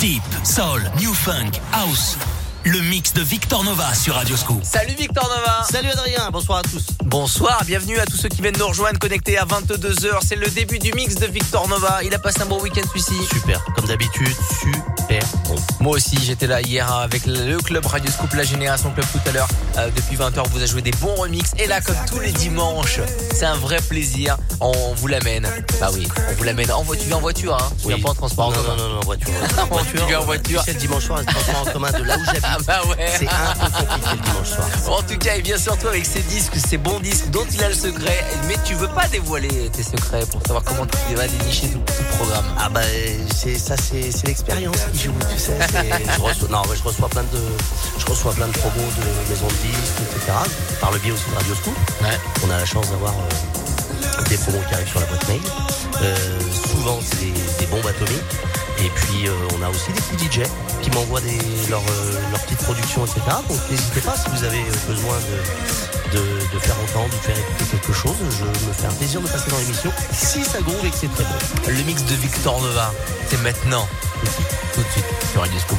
Deep, Soul, New Funk, House. Le mix de Victor Nova sur Radio Scoop. Salut Victor Nova. Salut Adrien, bonsoir à tous. Bonsoir, bienvenue à tous ceux qui viennent nous rejoindre connectés à 22h. C'est le début du mix de Victor Nova. Il a passé un bon week-end celui-ci. Super, comme d'habitude, super Moi aussi, j'étais là hier avec le club Radio Scoop, la Génération Club tout à l'heure. Euh, depuis 20h, vous a joué des bons remixes. Et là, comme tous les dimanches, c'est un vrai plaisir. On vous l'amène. Bah oui, on vous l'amène en voiture. En voiture, hein Tu Oui. viens pas en transport en Non, commun. non, non, non, en voiture. Tu en voiture. C'est dimanche soir, le transport en commun de là où j'habite. Ah bah ouais. C'est un peu compliqué le dimanche soir. En tout cas, et bien surtout avec ces disques, ces bons disques dont il a le secret. Mais tu veux pas dévoiler tes secrets pour savoir comment tu vas dénicher tout, tout le programme. Ah bah c'est ça c'est l'expérience tu sais. Je reçois, non, mais je reçois plein de je reçois plein de promos de maisons de disques, etc. Par le biais aussi de Radio Scoop. Ouais. On a la chance d'avoir euh, des promos qui arrivent sur la boîte mail. Euh, souvent c'est des, des bombes atomiques. Et puis euh, on a aussi des petits DJ qui m'envoient leurs euh, leurs petites productions, etc. Donc n'hésitez pas si vous avez euh, besoin de, de, de faire entendre, de faire écouter quelque chose. Je me fais un plaisir de passer dans l'émission si ça groove et que c'est très bon. Le mix de Victor Nova, c'est maintenant. Tout de suite sur Radio Scoop.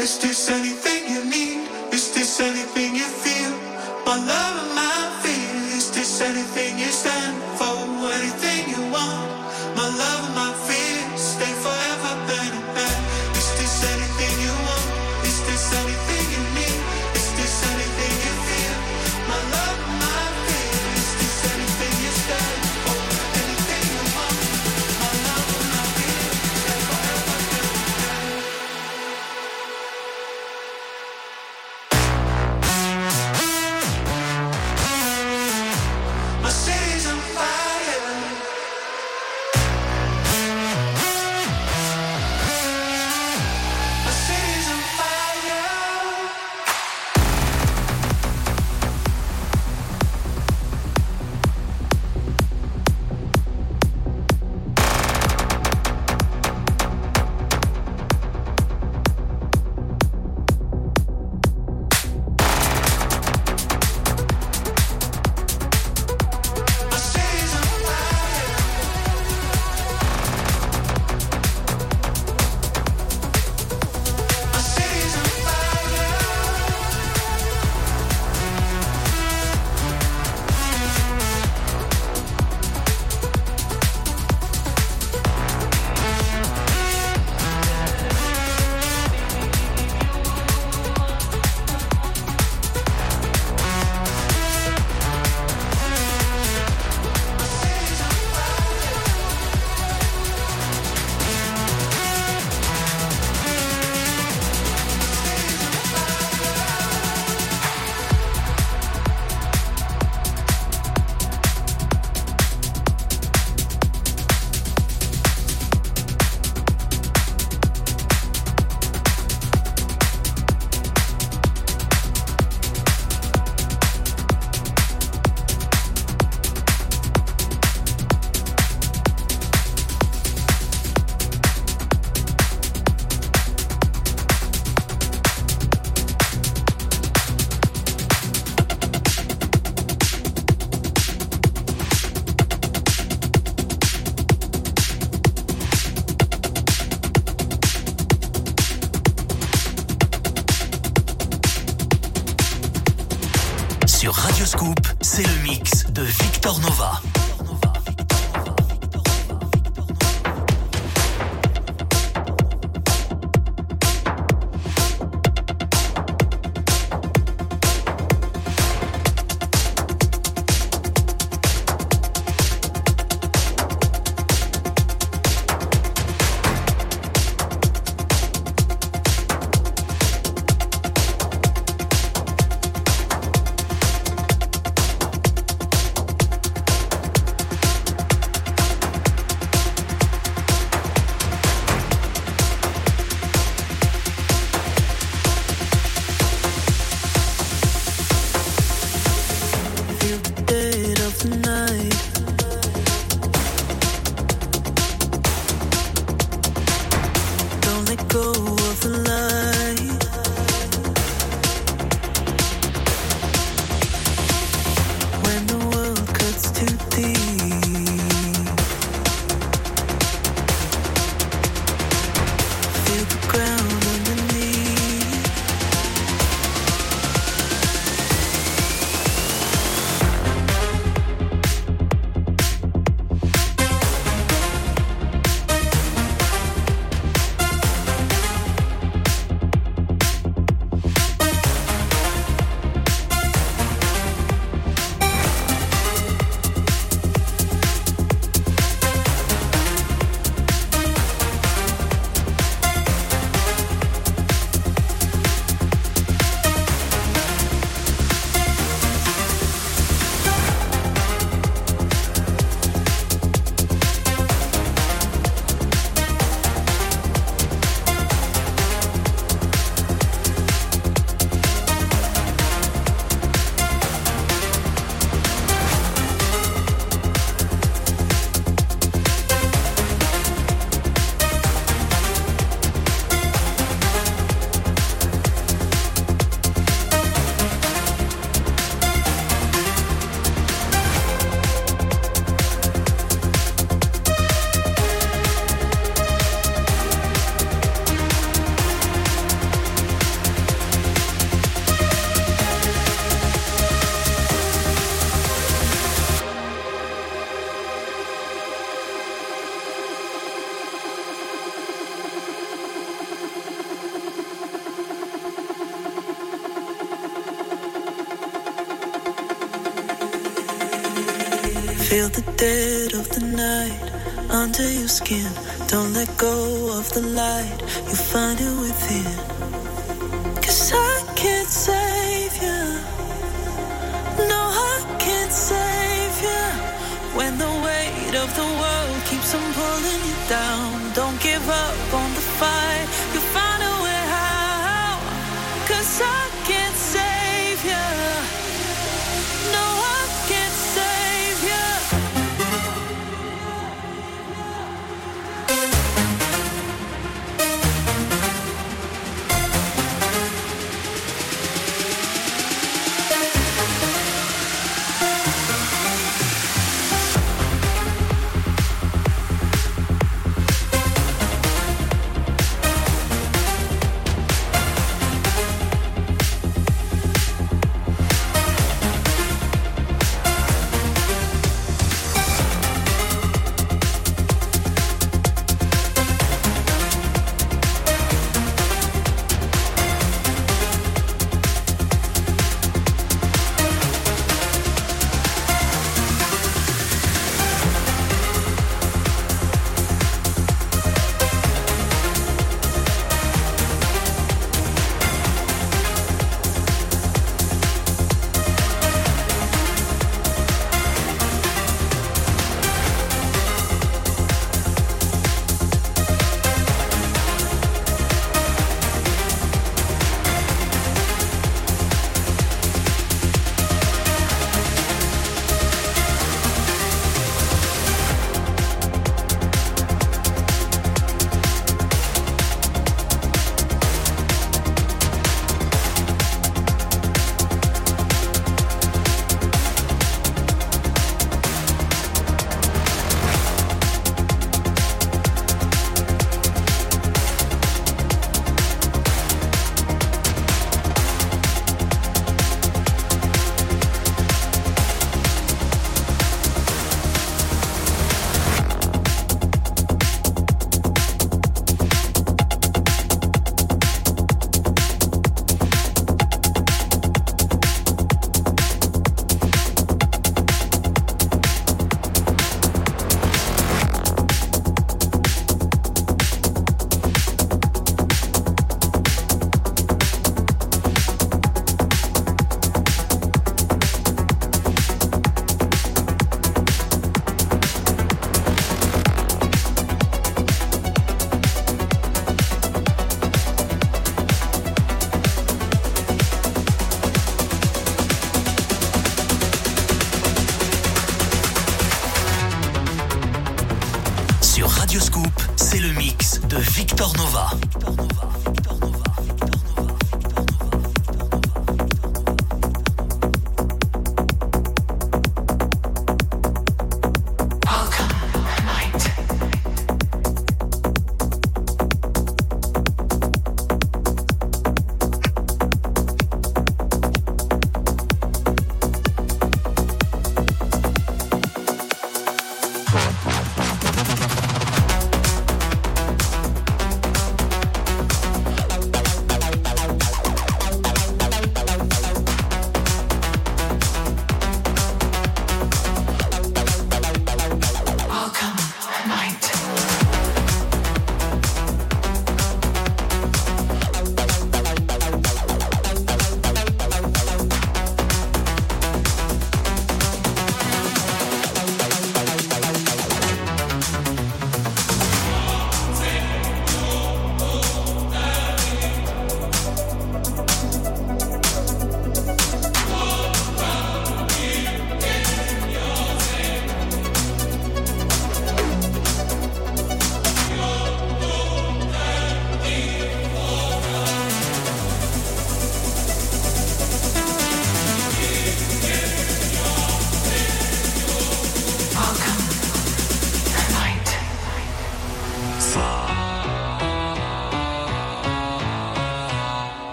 Is this anything you need? Is this anything you feel? My love. under your skin. Don't let go of the light, you find it within.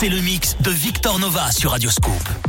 C'est le mix de Victor Nova sur Radioscope.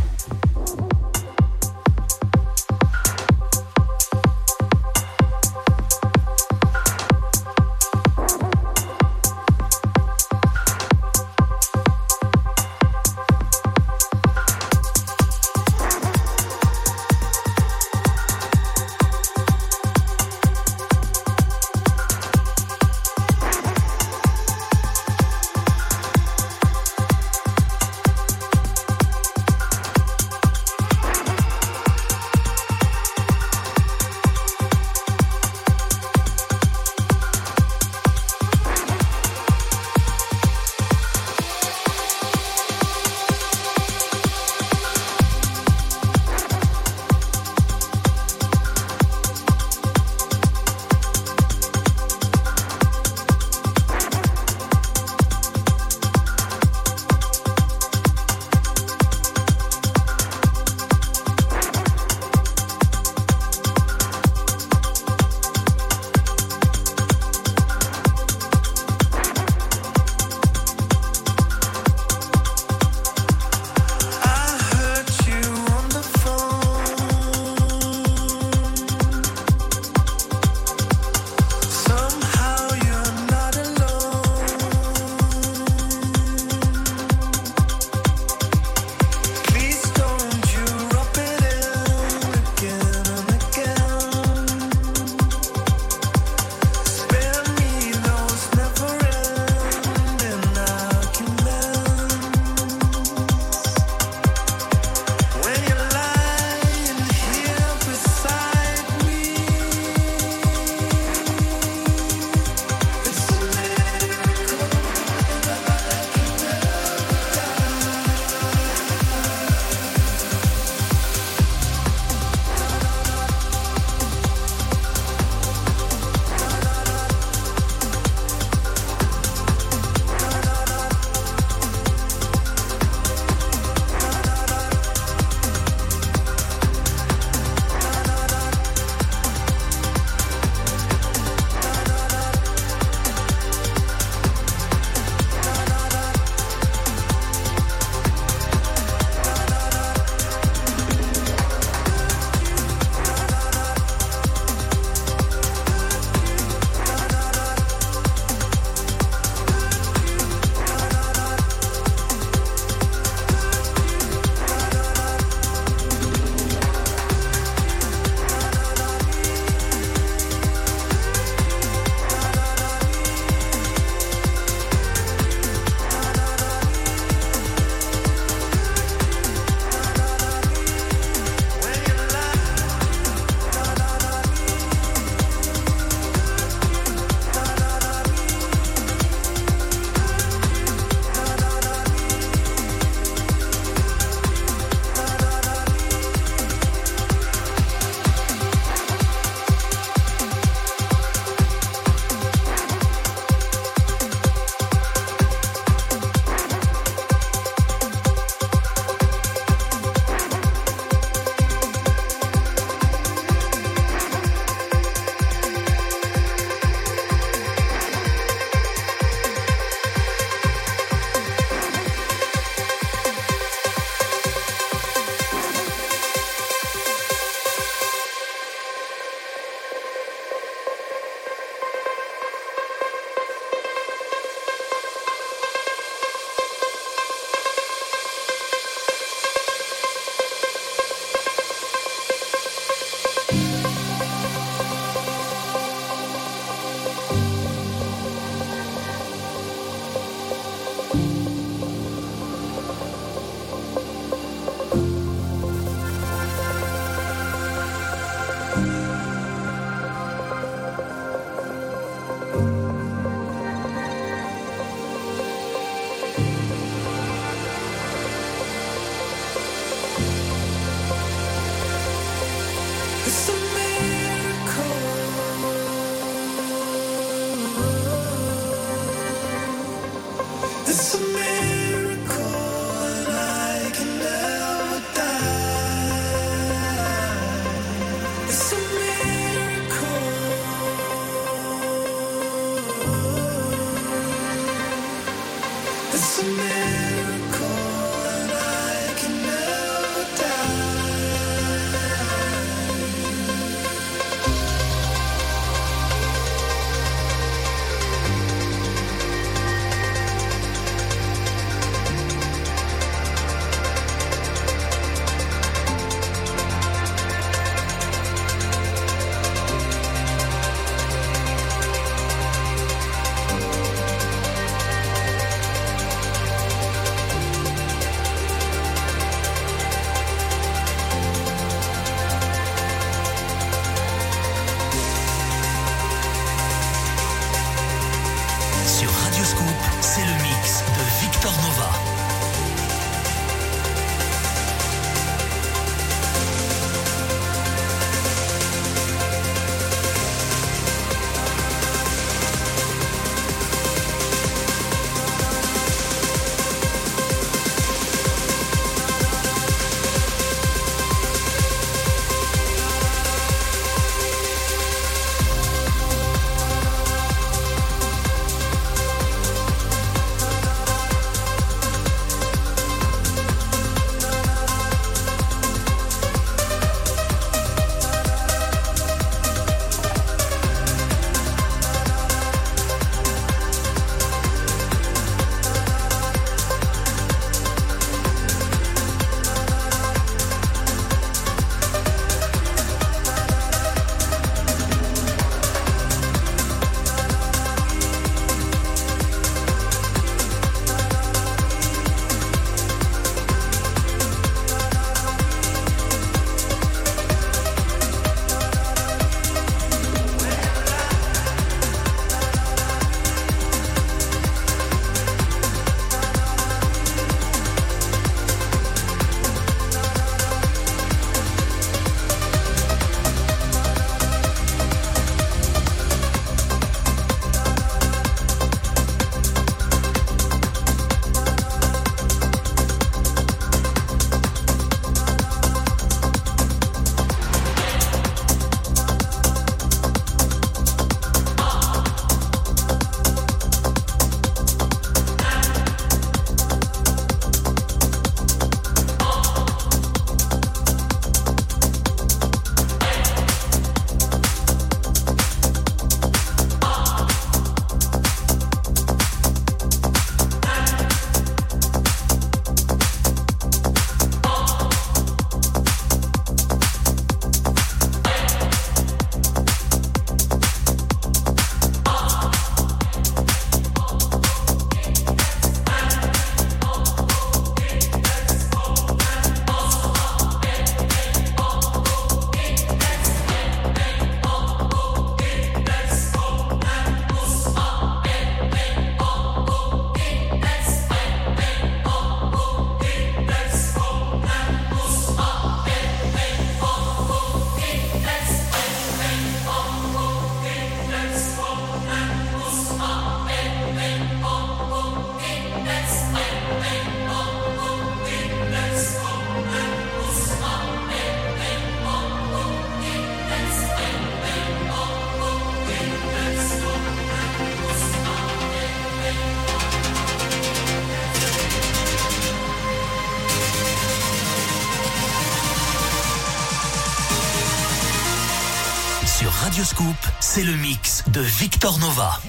Le mix de Victor Nova.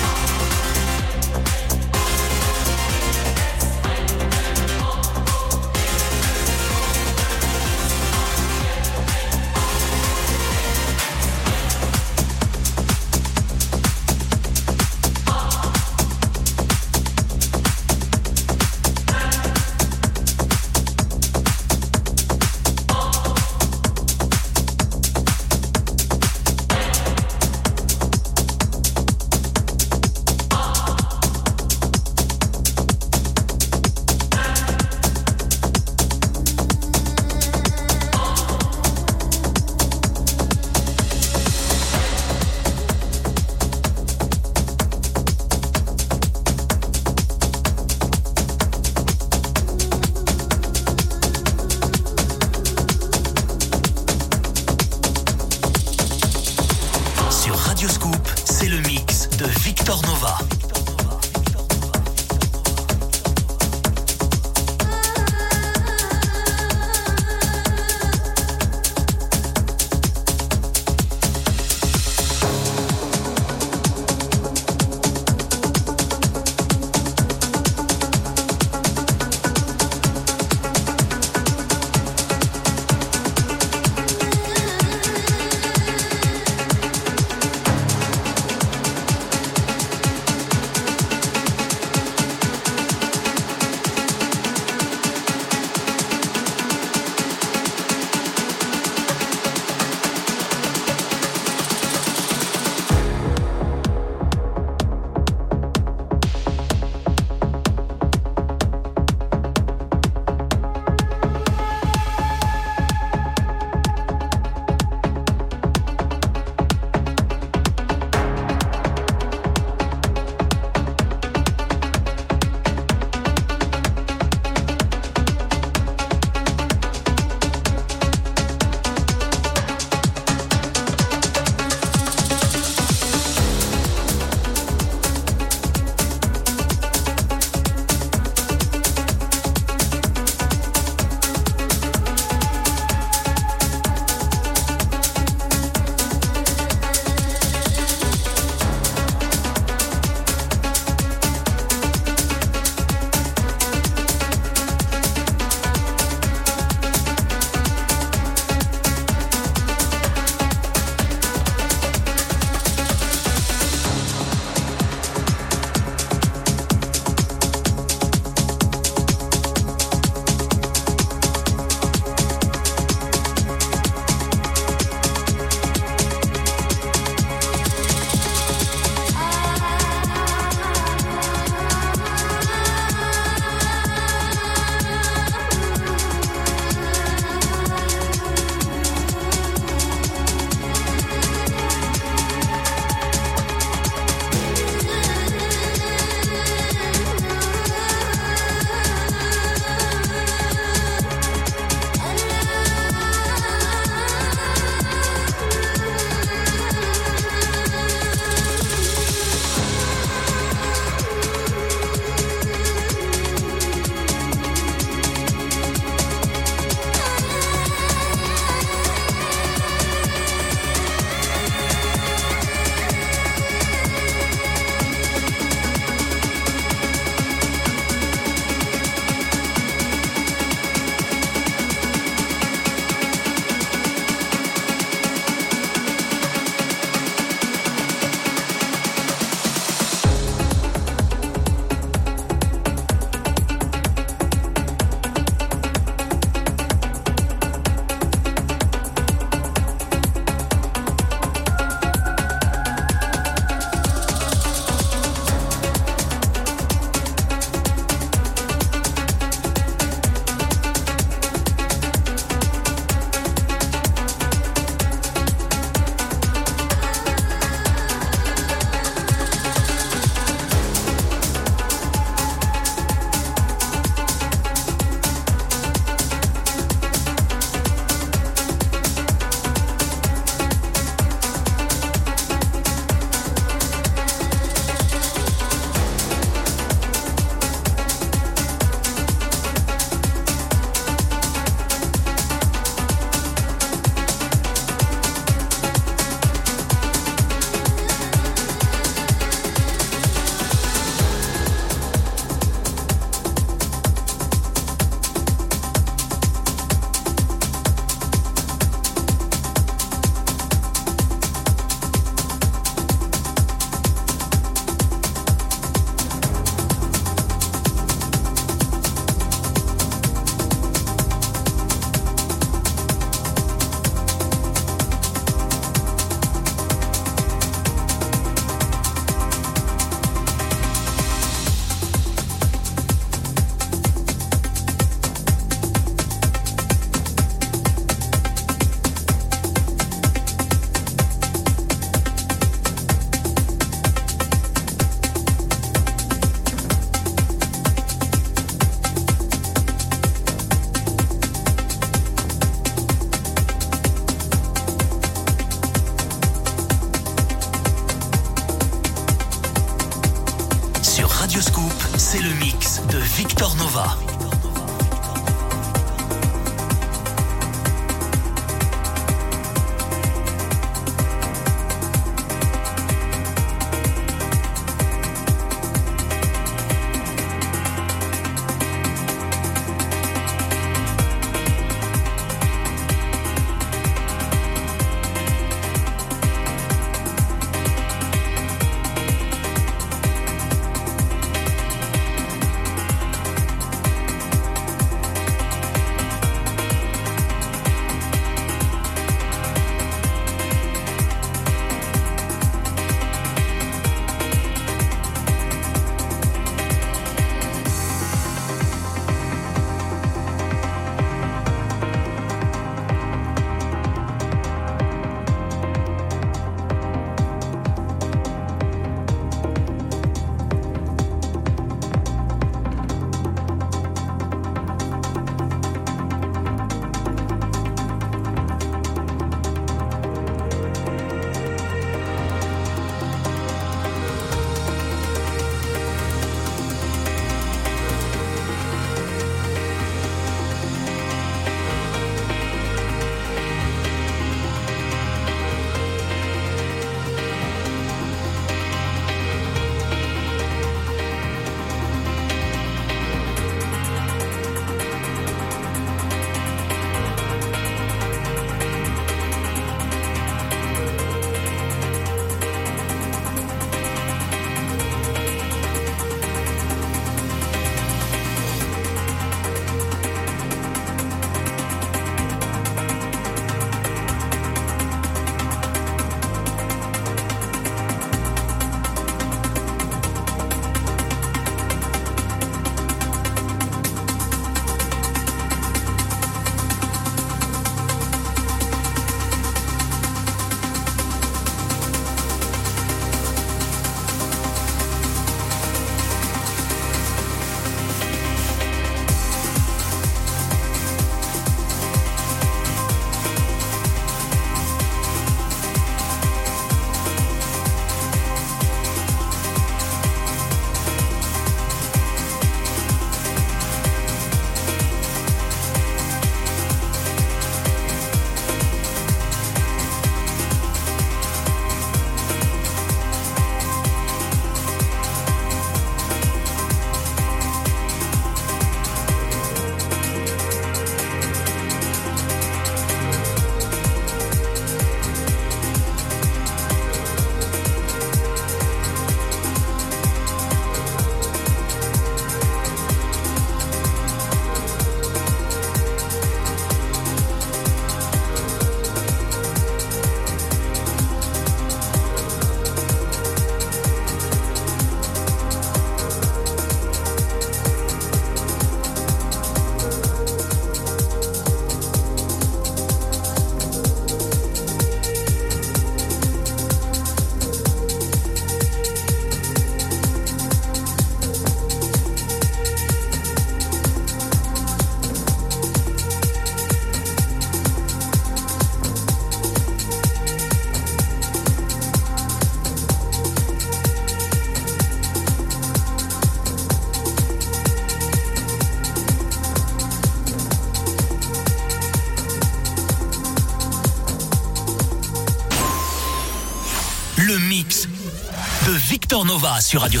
Nova sur Radio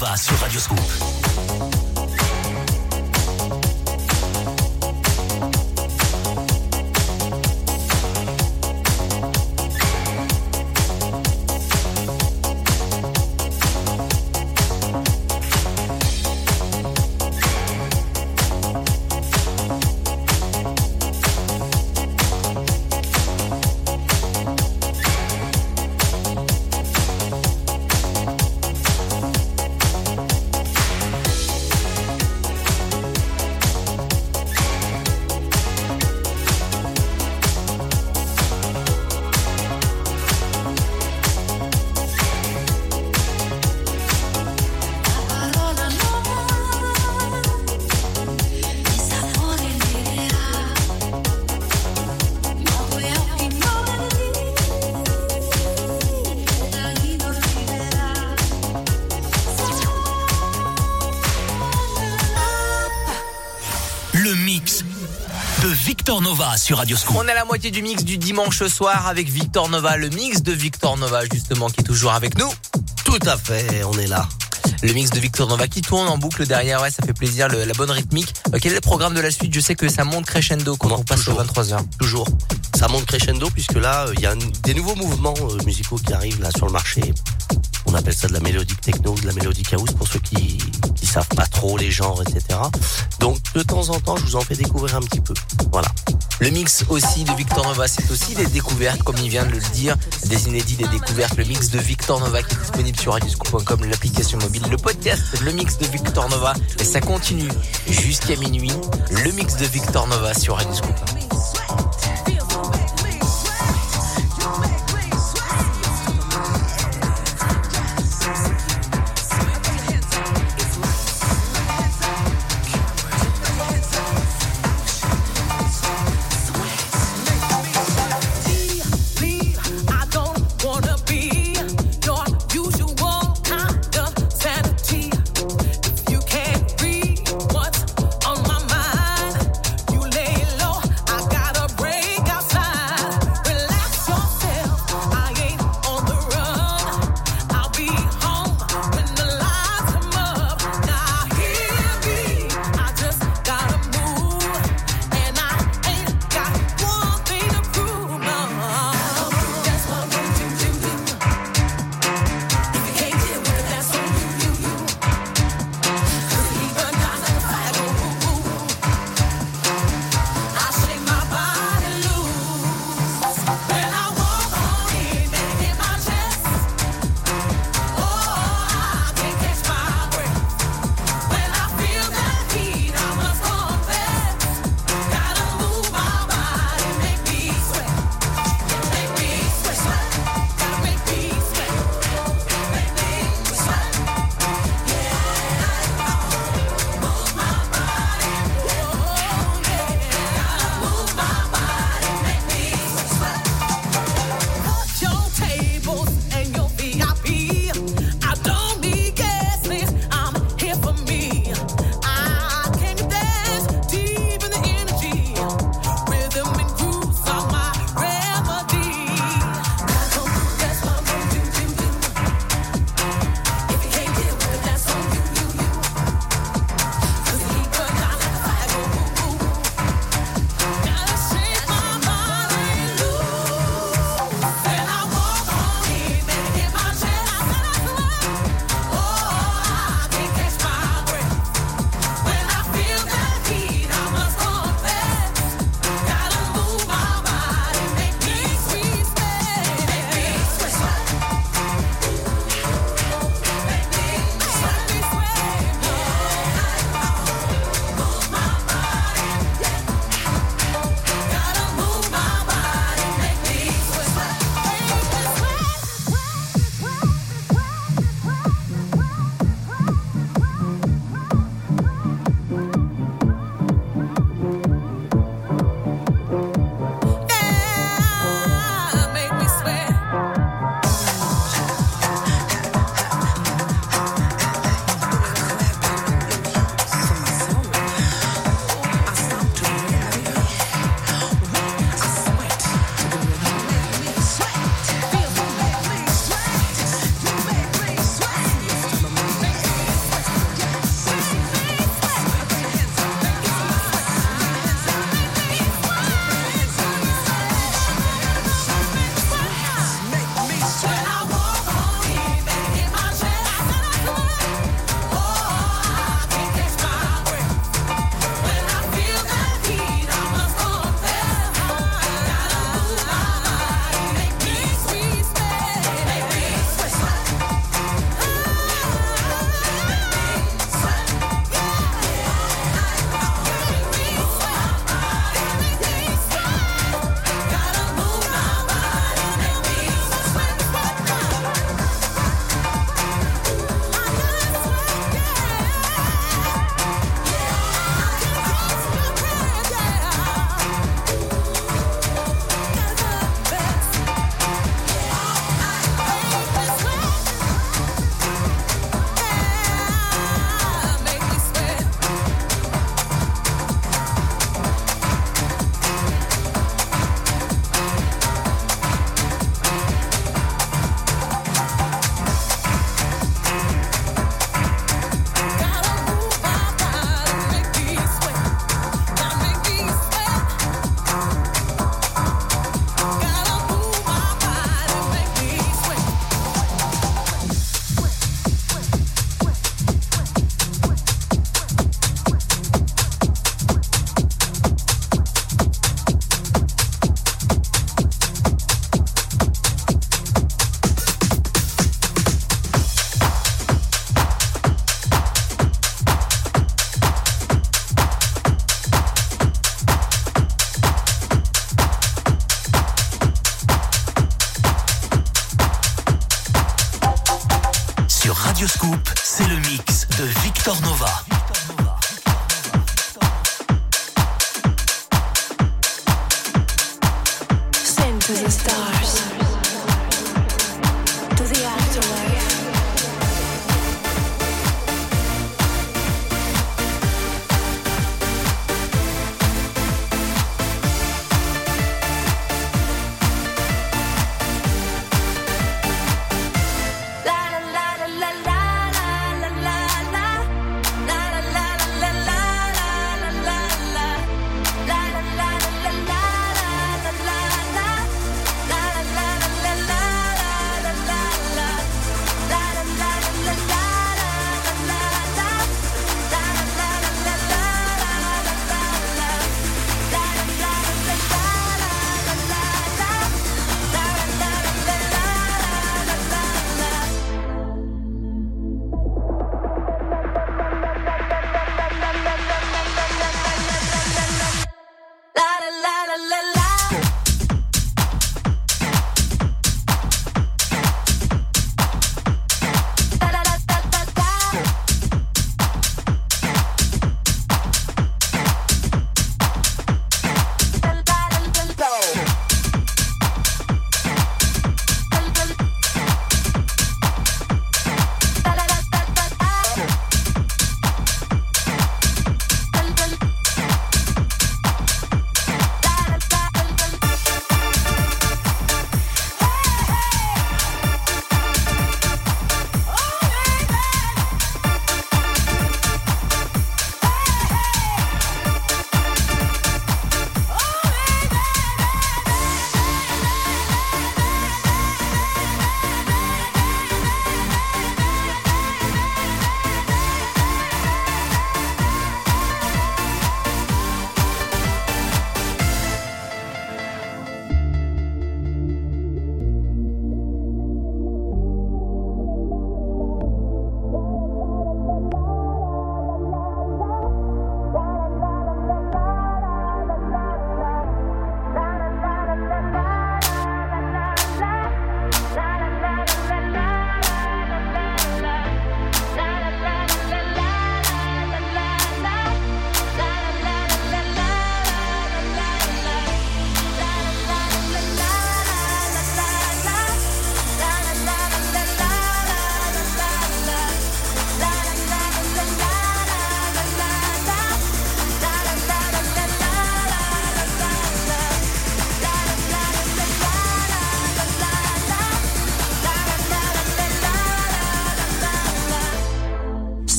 Nova sur Radio Scoop. Nova sur Radio Scoop. On est à la moitié du mix du dimanche soir avec Victor Nova, le mix de Victor Nova justement qui est toujours avec nous. Tout à fait, on est là. Le mix de Victor Nova qui tourne en boucle derrière, ouais, ça fait plaisir, le- la bonne rythmique. Euh, quel est le programme de la suite? Je sais que ça monte crescendo quand Non, on passe toujours. aux 23h. Toujours. Ça monte crescendo puisque là, euh, il y a un- des nouveaux mouvements euh, musicaux qui arrivent là sur le marché. On appelle ça de la mélodique techno, de la mélodique house pour ceux qui, qui savent pas trop les genres, etc. De temps en temps, je vous en fais découvrir un petit peu. Voilà. Le mix aussi de Victor Nova, c'est aussi des découvertes, comme il vient de le dire, des inédits, des découvertes. Le mix de Victor Nova qui est disponible sur radioscoop.com, l'application mobile, le podcast, le mix de Victor Nova. Et ça continue jusqu'à minuit. Le mix de Victor Nova sur Radioscoop.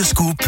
Radioscoop,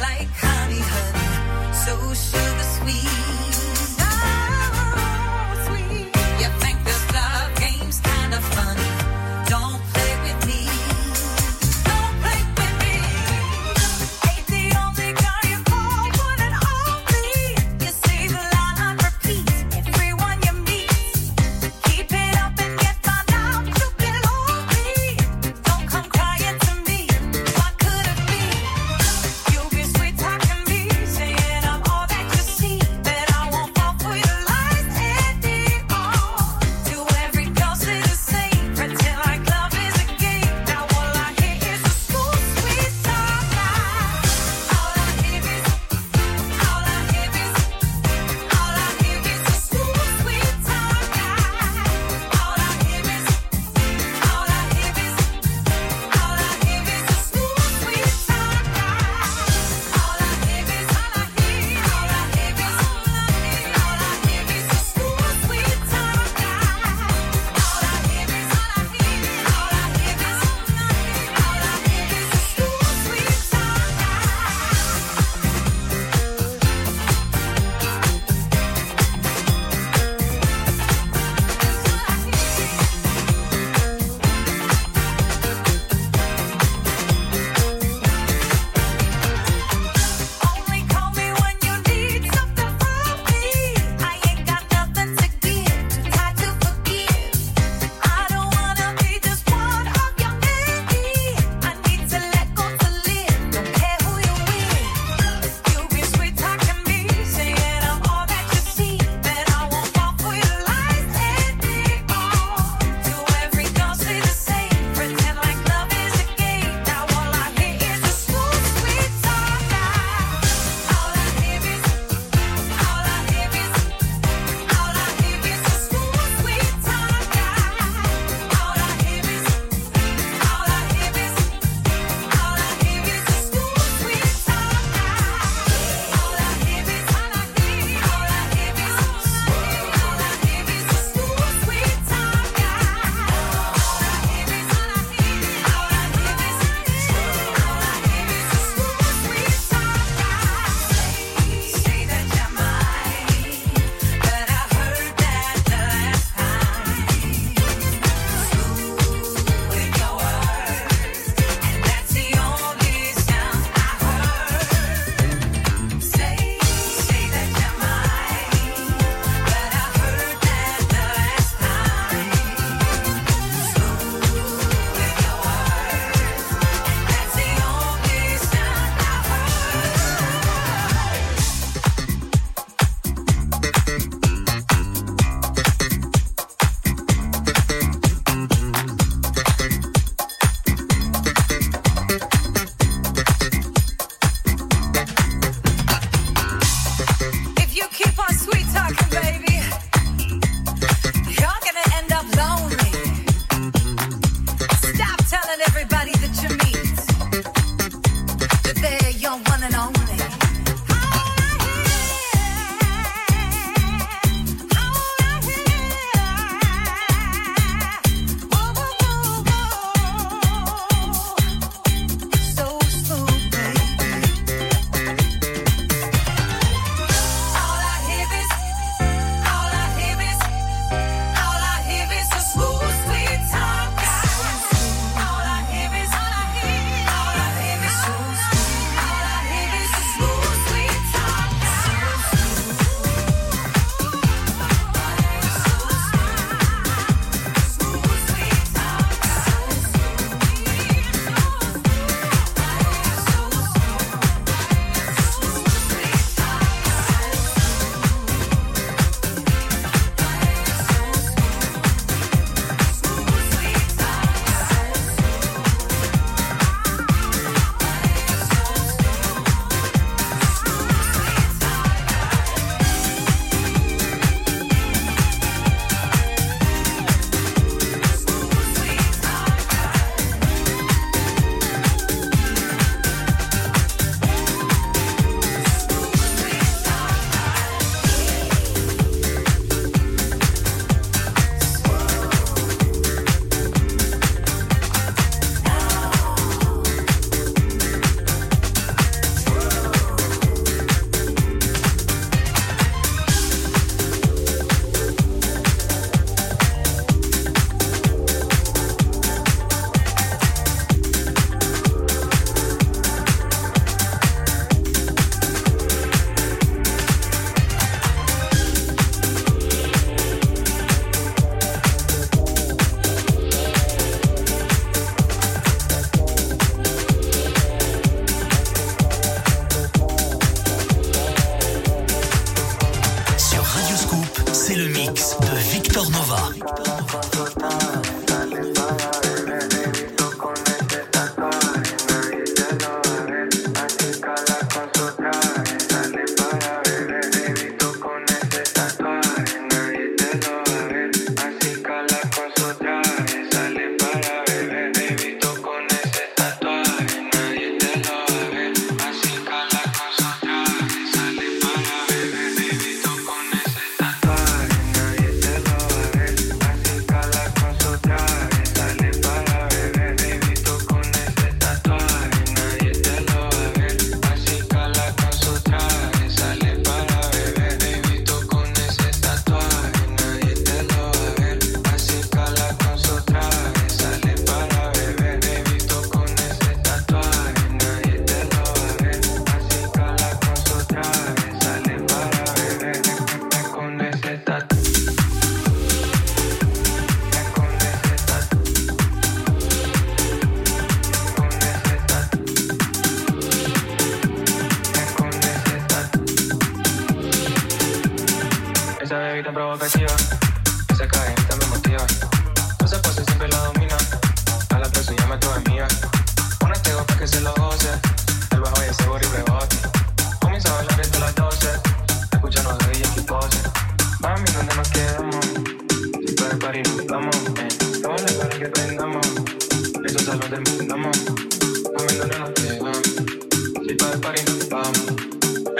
like honey, honey, so sugar sweet.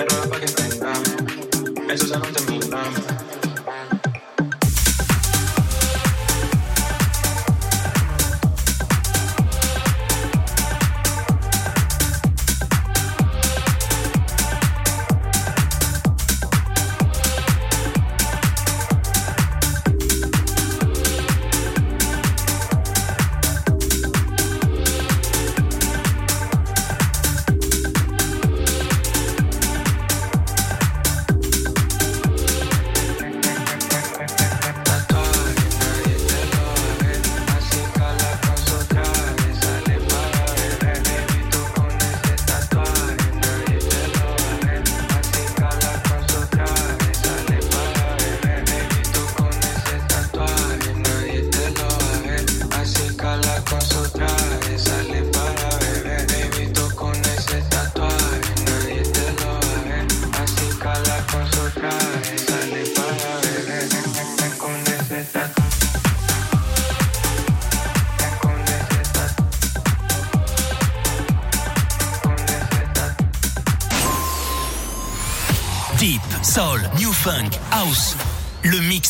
pero la pagué prenda. Eso ya no termina.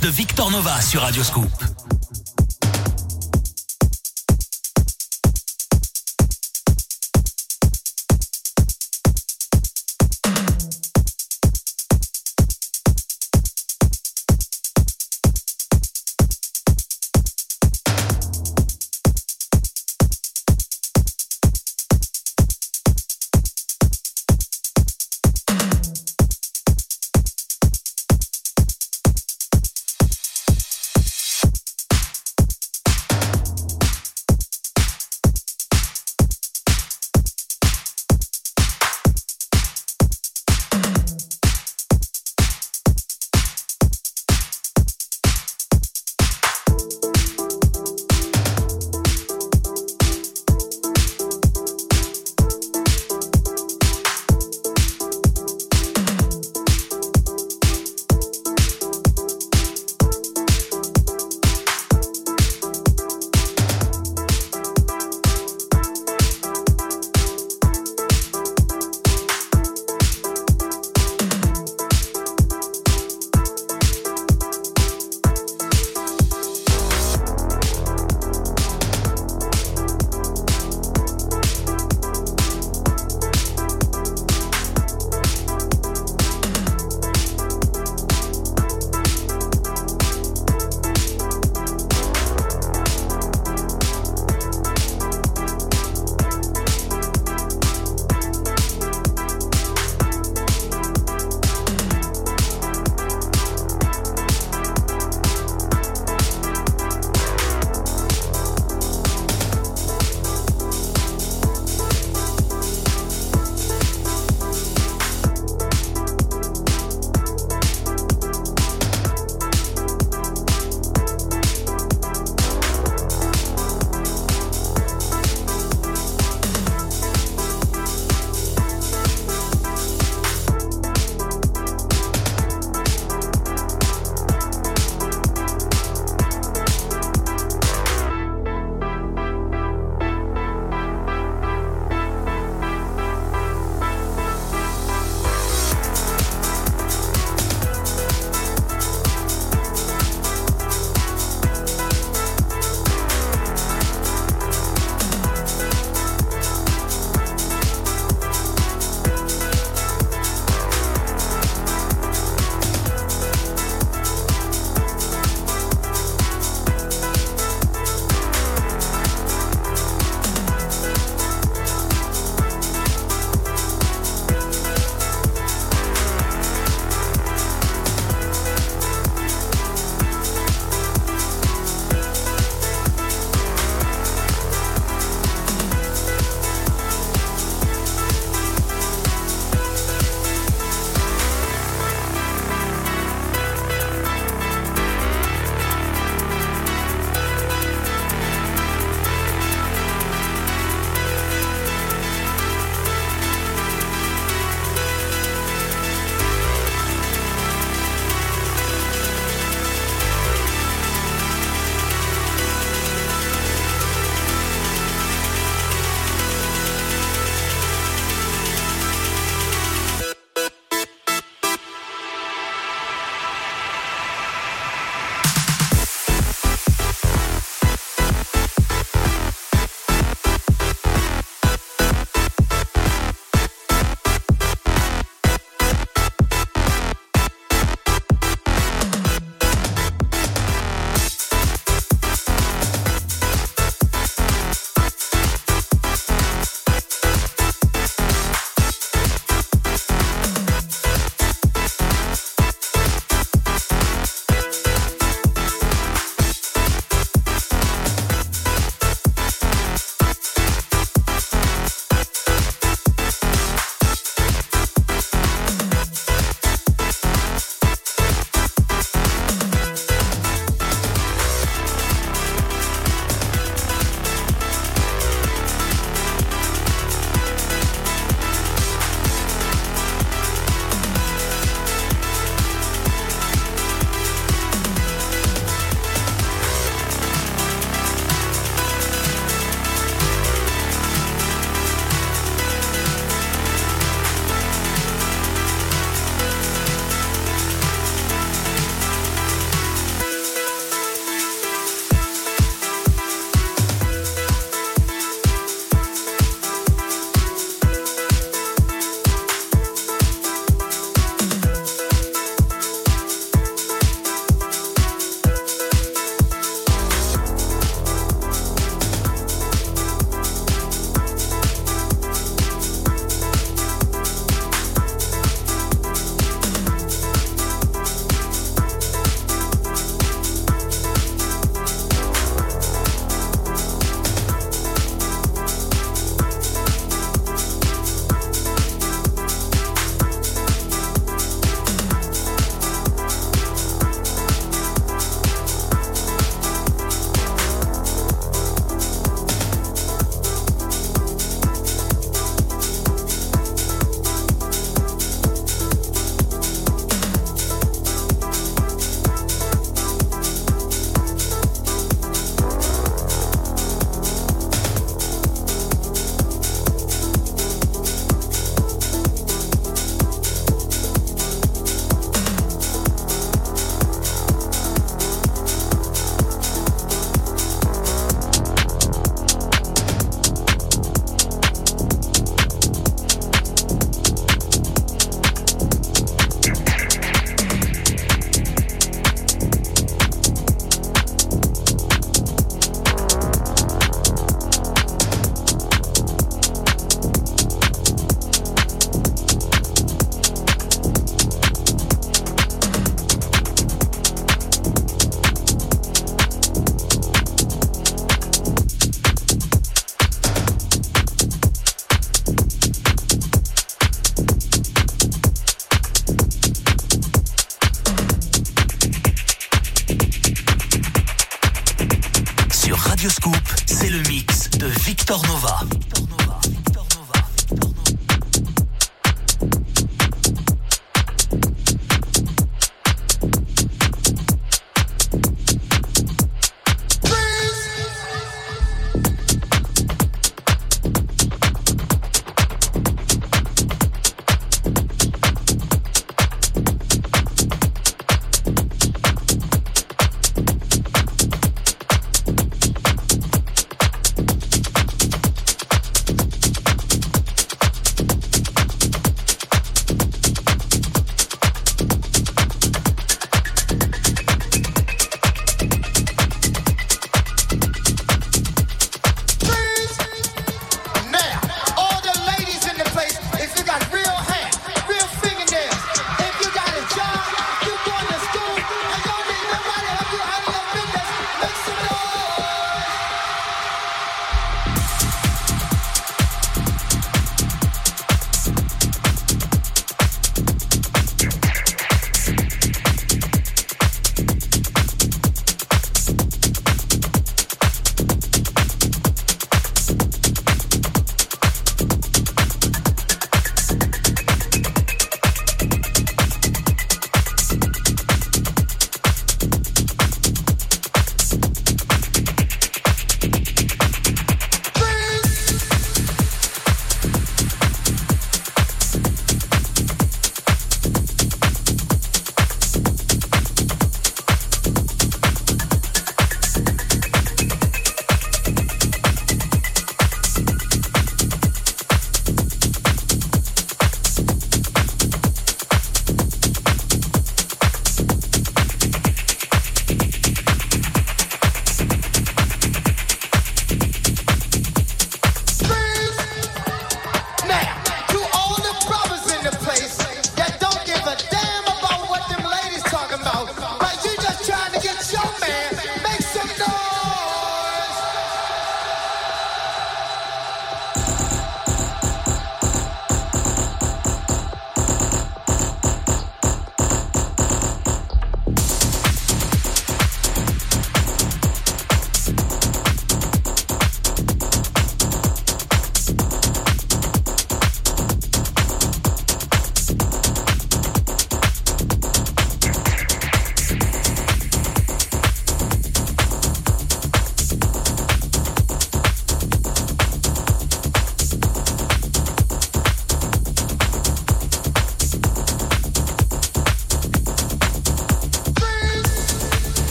de Victor Nova sur Radio Scoop.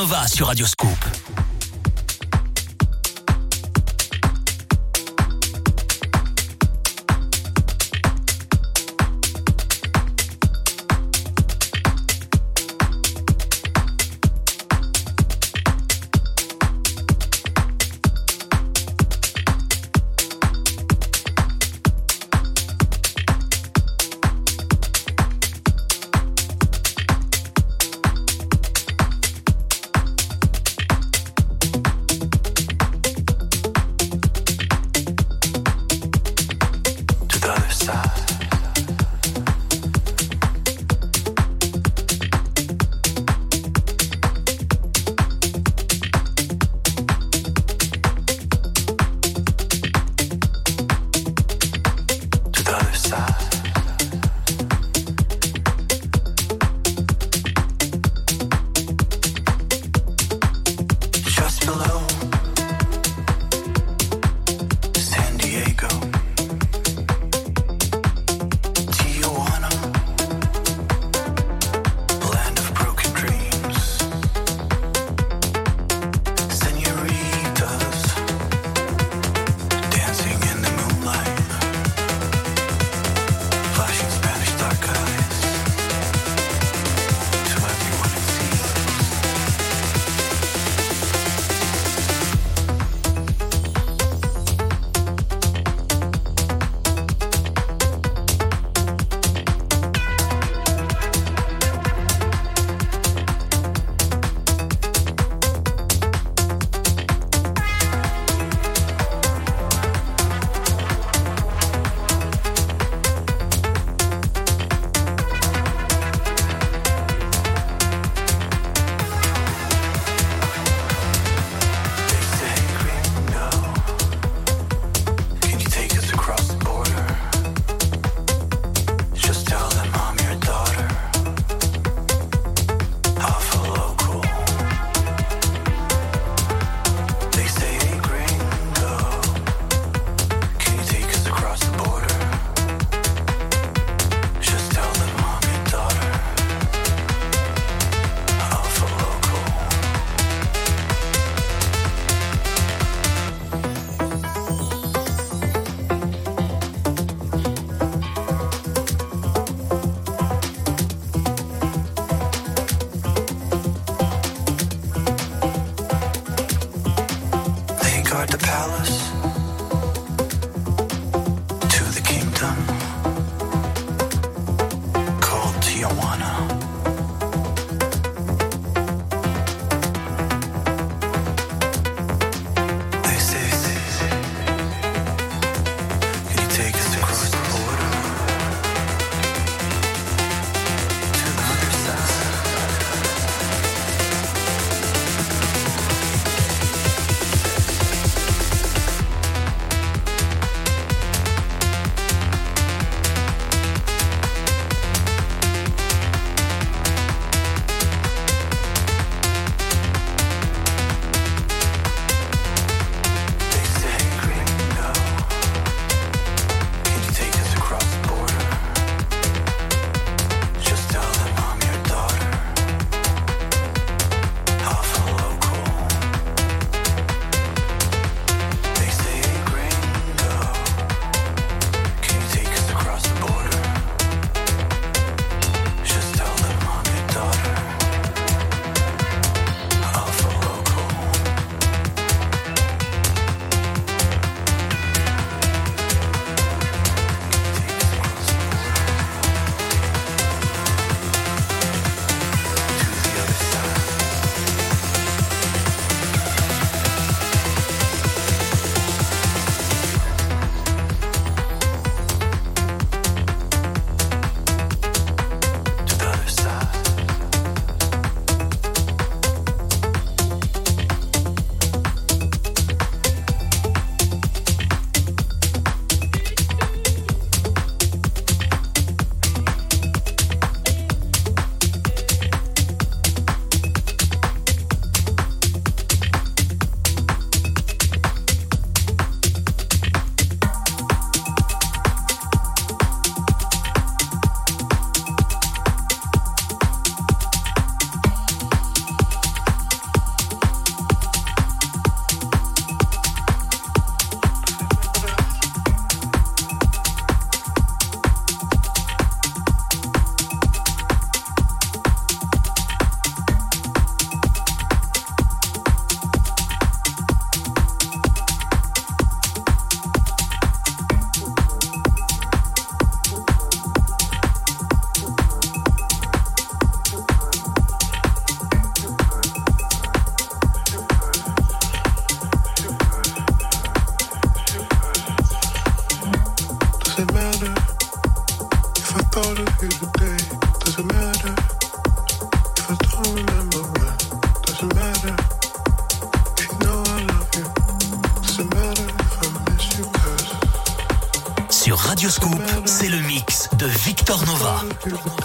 Nova sur Radio Nova. you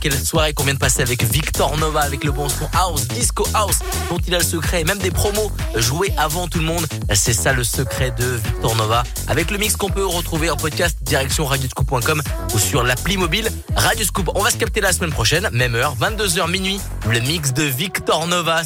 quelle soirée qu'on vient de passer avec Victor Nova, avec le bon son house, disco house, dont il a le secret, et même des promos joués avant tout le monde. C'est ça le secret de Victor Nova, avec le mix qu'on peut retrouver en podcast direction radioscoop.com ou sur l'appli mobile Radioscoop. On va se capter la semaine prochaine, même heure, 22h minuit, le mix de Victor Nova